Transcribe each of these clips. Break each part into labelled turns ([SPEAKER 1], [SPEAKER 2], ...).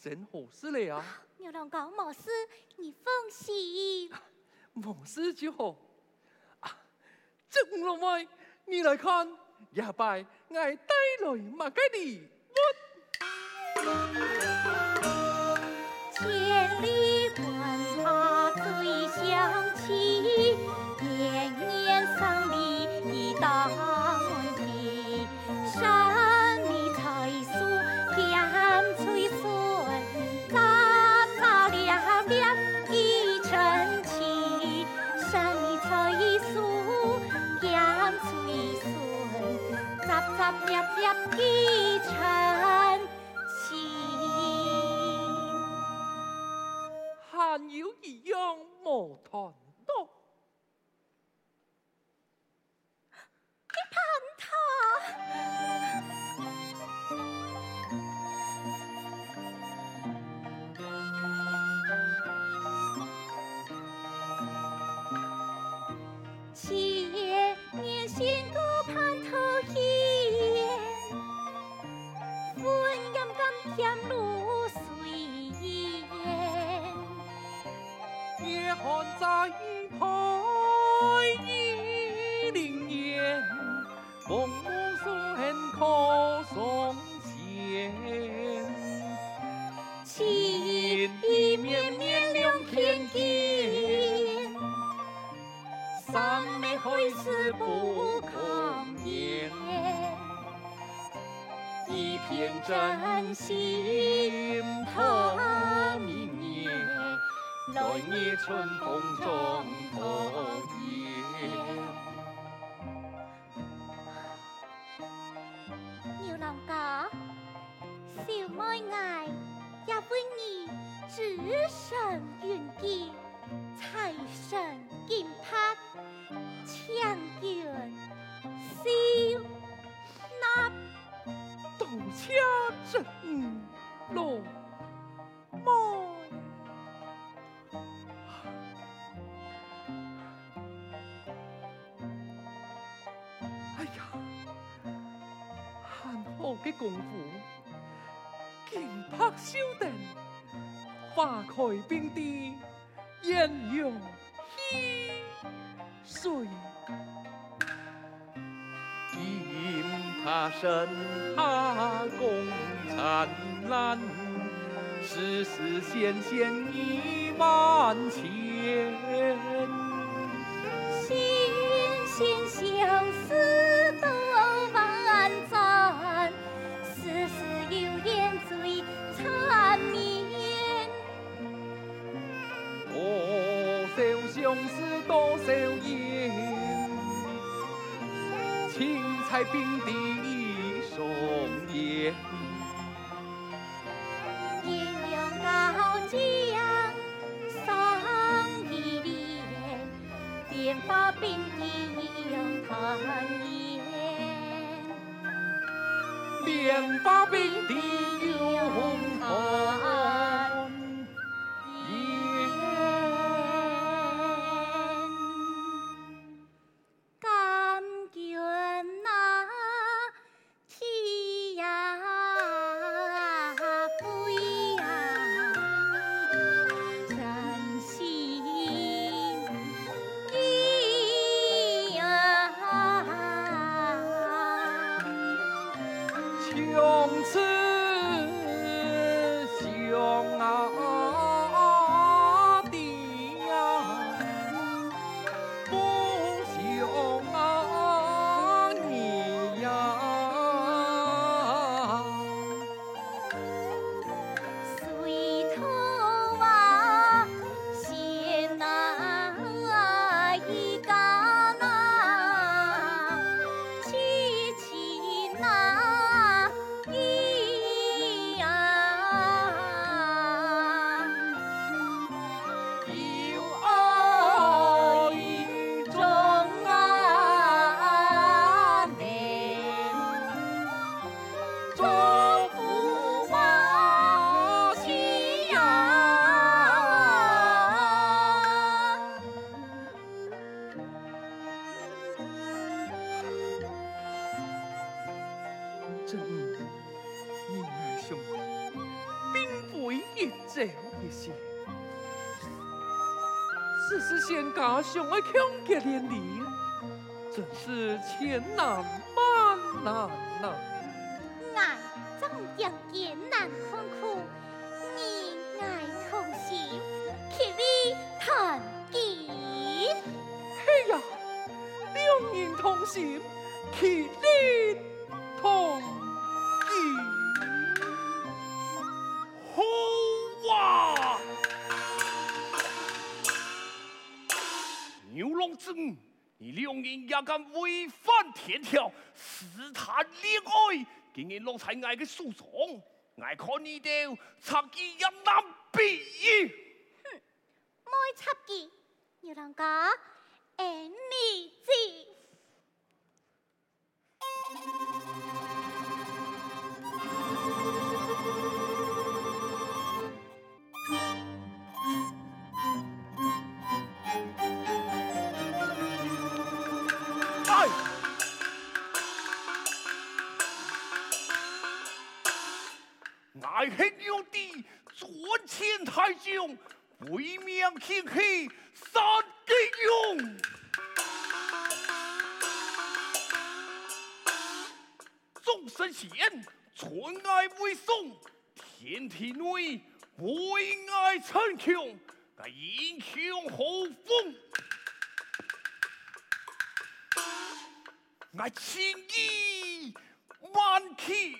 [SPEAKER 1] 房发生何事了啊？
[SPEAKER 2] 牛郎哥，没事，你放心。
[SPEAKER 1] 没事就好。啊，正老妹，你来看，也拜我带来马家的
[SPEAKER 2] 一片真心他明月，来年春风中头烟。牛郎哥，小妹爱也为你只身愿意，财神金帕
[SPEAKER 1] 家阵落寞。哎呀，韩后的功夫，剑拍修定，花开并蒂，艳阳西，水。他身哈共灿烂，丝丝线线一万千，情彩并蒂。雁
[SPEAKER 2] 翱高江，上一莲，莲花并蒂永团圆，
[SPEAKER 1] 莲花并蒂永团。从此。想爱强结连理，真是千难万难呐！
[SPEAKER 2] 爱怎样艰难困苦，你爱同心，协力团结。
[SPEAKER 1] 嘿呀，两人同心，协力同结。
[SPEAKER 3] 好争，你两人也敢违反天条，试探恋爱，今你老在爱的诉讼，爱看你的插旗也难比。
[SPEAKER 2] 哼，莫插旗，有郎哥，
[SPEAKER 3] 在黑有地，左前太将，为名轻起三金勇。众生贤，传爱为宋，天地内为爱称雄，那英雄好风。我情义万千。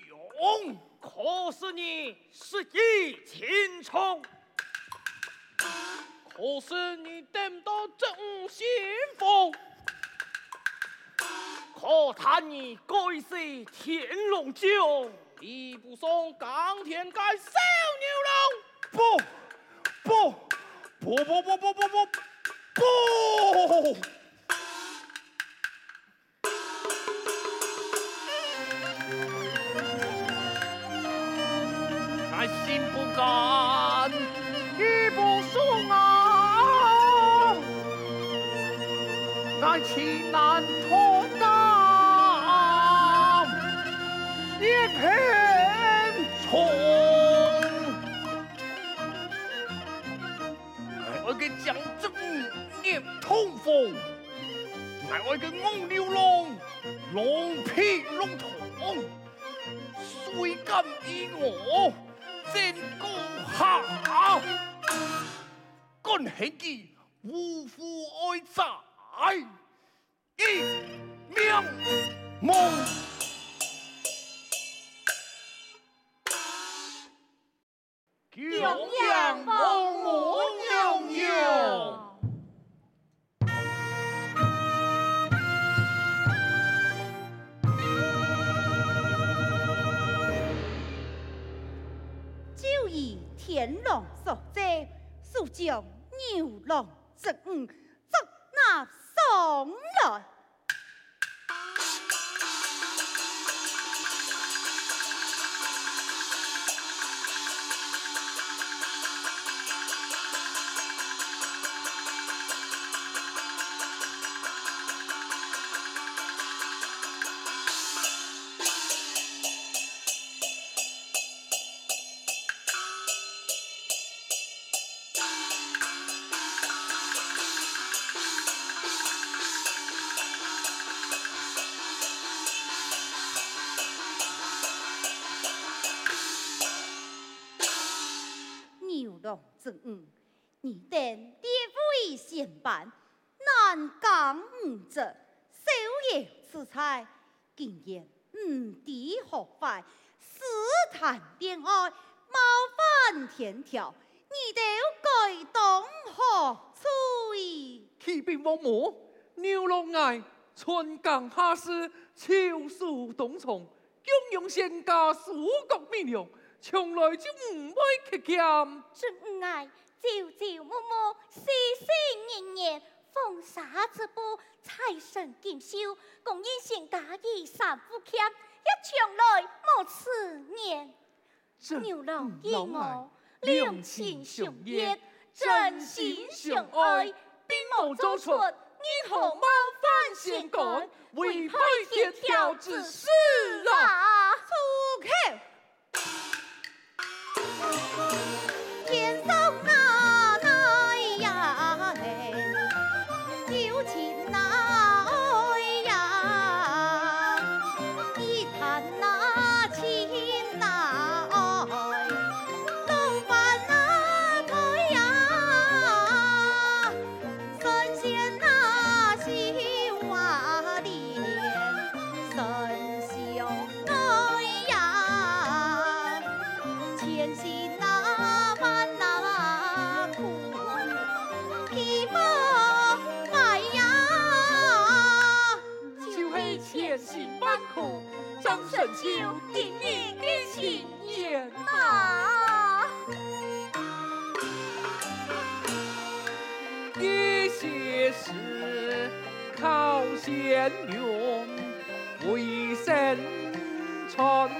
[SPEAKER 4] 可是你是一青虫，可是你等到真幸福，可叹你该是天龙九，你不送钢铁盖小牛郎。
[SPEAKER 3] 不不不不不不不不不！敢气难同当，一片虫。乃我个江州念通风，乃我个蒙牛龙，龙皮龙筒，虽敢依我，真高好。干黑鸡，无夫爱哉。一命梦。
[SPEAKER 2] 永羊公母牛牛。就以天龙所在，速将牛龙正，那。 องเหรอ 难讲五折，逍遥自在，竟然唔知学坏，私谈恋爱，冒犯天条，你都该当何罪？
[SPEAKER 1] 启禀王母，牛郎爱春江下世，秋树冬虫，拥有仙家蜀国名扬。从来就唔会缺欠，
[SPEAKER 2] 真爱朝朝暮暮，岁岁年年，风沙之步，财神锦绣，共应仙家衣衫不缺，一场来莫此念。牛郎与我两情相悦，真心相爱，并无做错，你何冒犯仙官，违背天条之事啊！
[SPEAKER 5] 皮包卖
[SPEAKER 2] 呀酒一钱心万颗
[SPEAKER 1] 张生就一的心愿呐一
[SPEAKER 2] 些事靠仙勇为生存。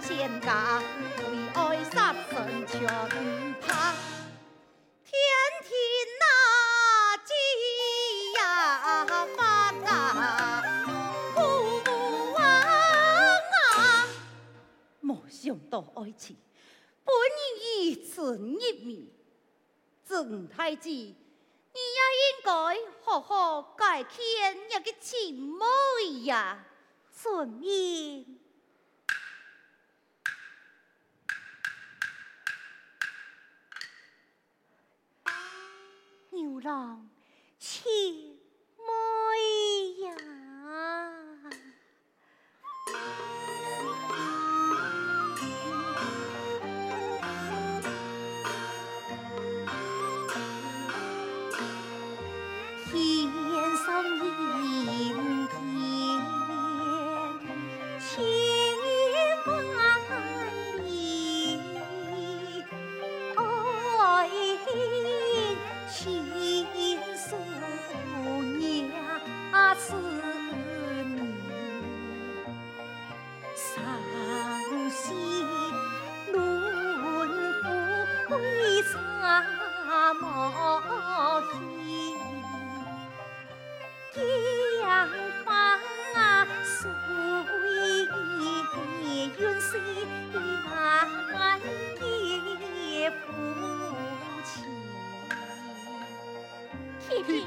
[SPEAKER 2] ，bells。
[SPEAKER 5] 爱情本应一寸一米，曾太子，你也应该好好改天一个情妹呀，顺命。
[SPEAKER 2] 牛郎，情妹呀。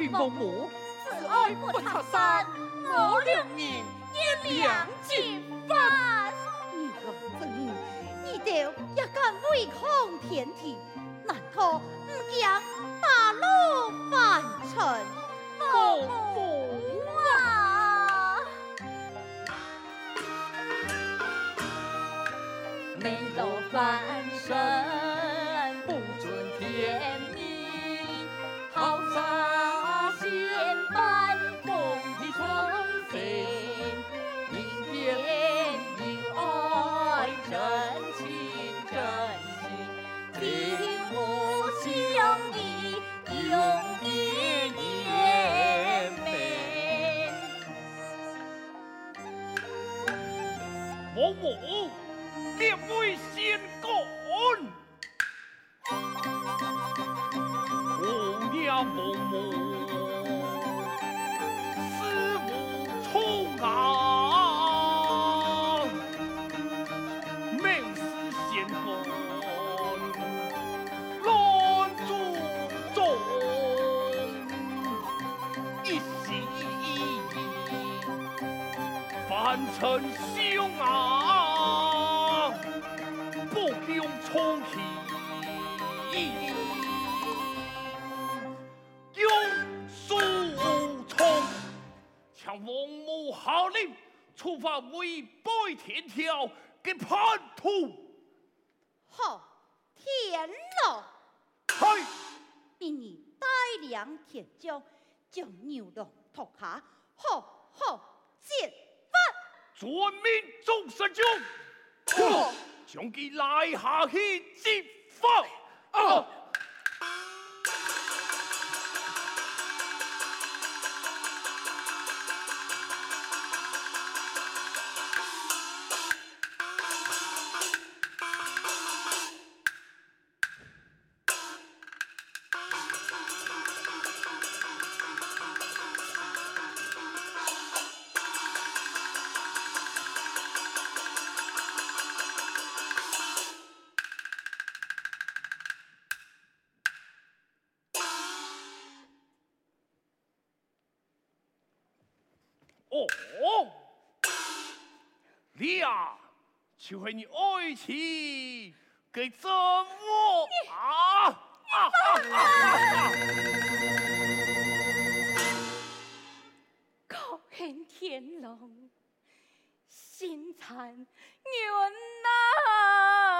[SPEAKER 1] 父母，自爱不拆散，我两人也两结婚。
[SPEAKER 5] 你老子，你都也敢违抗天庭？难道不惊大路翻船？
[SPEAKER 3] 丞相啊，不用充气，用书从，向王母号令处罚违背天条给叛徒。
[SPEAKER 5] 好，天龙，
[SPEAKER 3] 系，
[SPEAKER 5] 命你带领铁将，将牛郎拖下，好好揭
[SPEAKER 3] 全民总，神将，将其拉下去揭发。就系你爱妻给折磨啊？啊啊啊！
[SPEAKER 2] 可恨天龙，心残冤呐！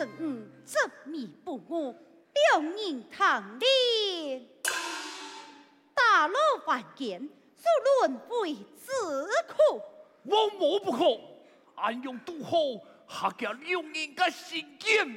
[SPEAKER 5] 正午，执迷不悟，两人谈恋，大路万间，孰论为自苦？
[SPEAKER 3] 我莫不可，暗用毒火，吓惊两人个心间。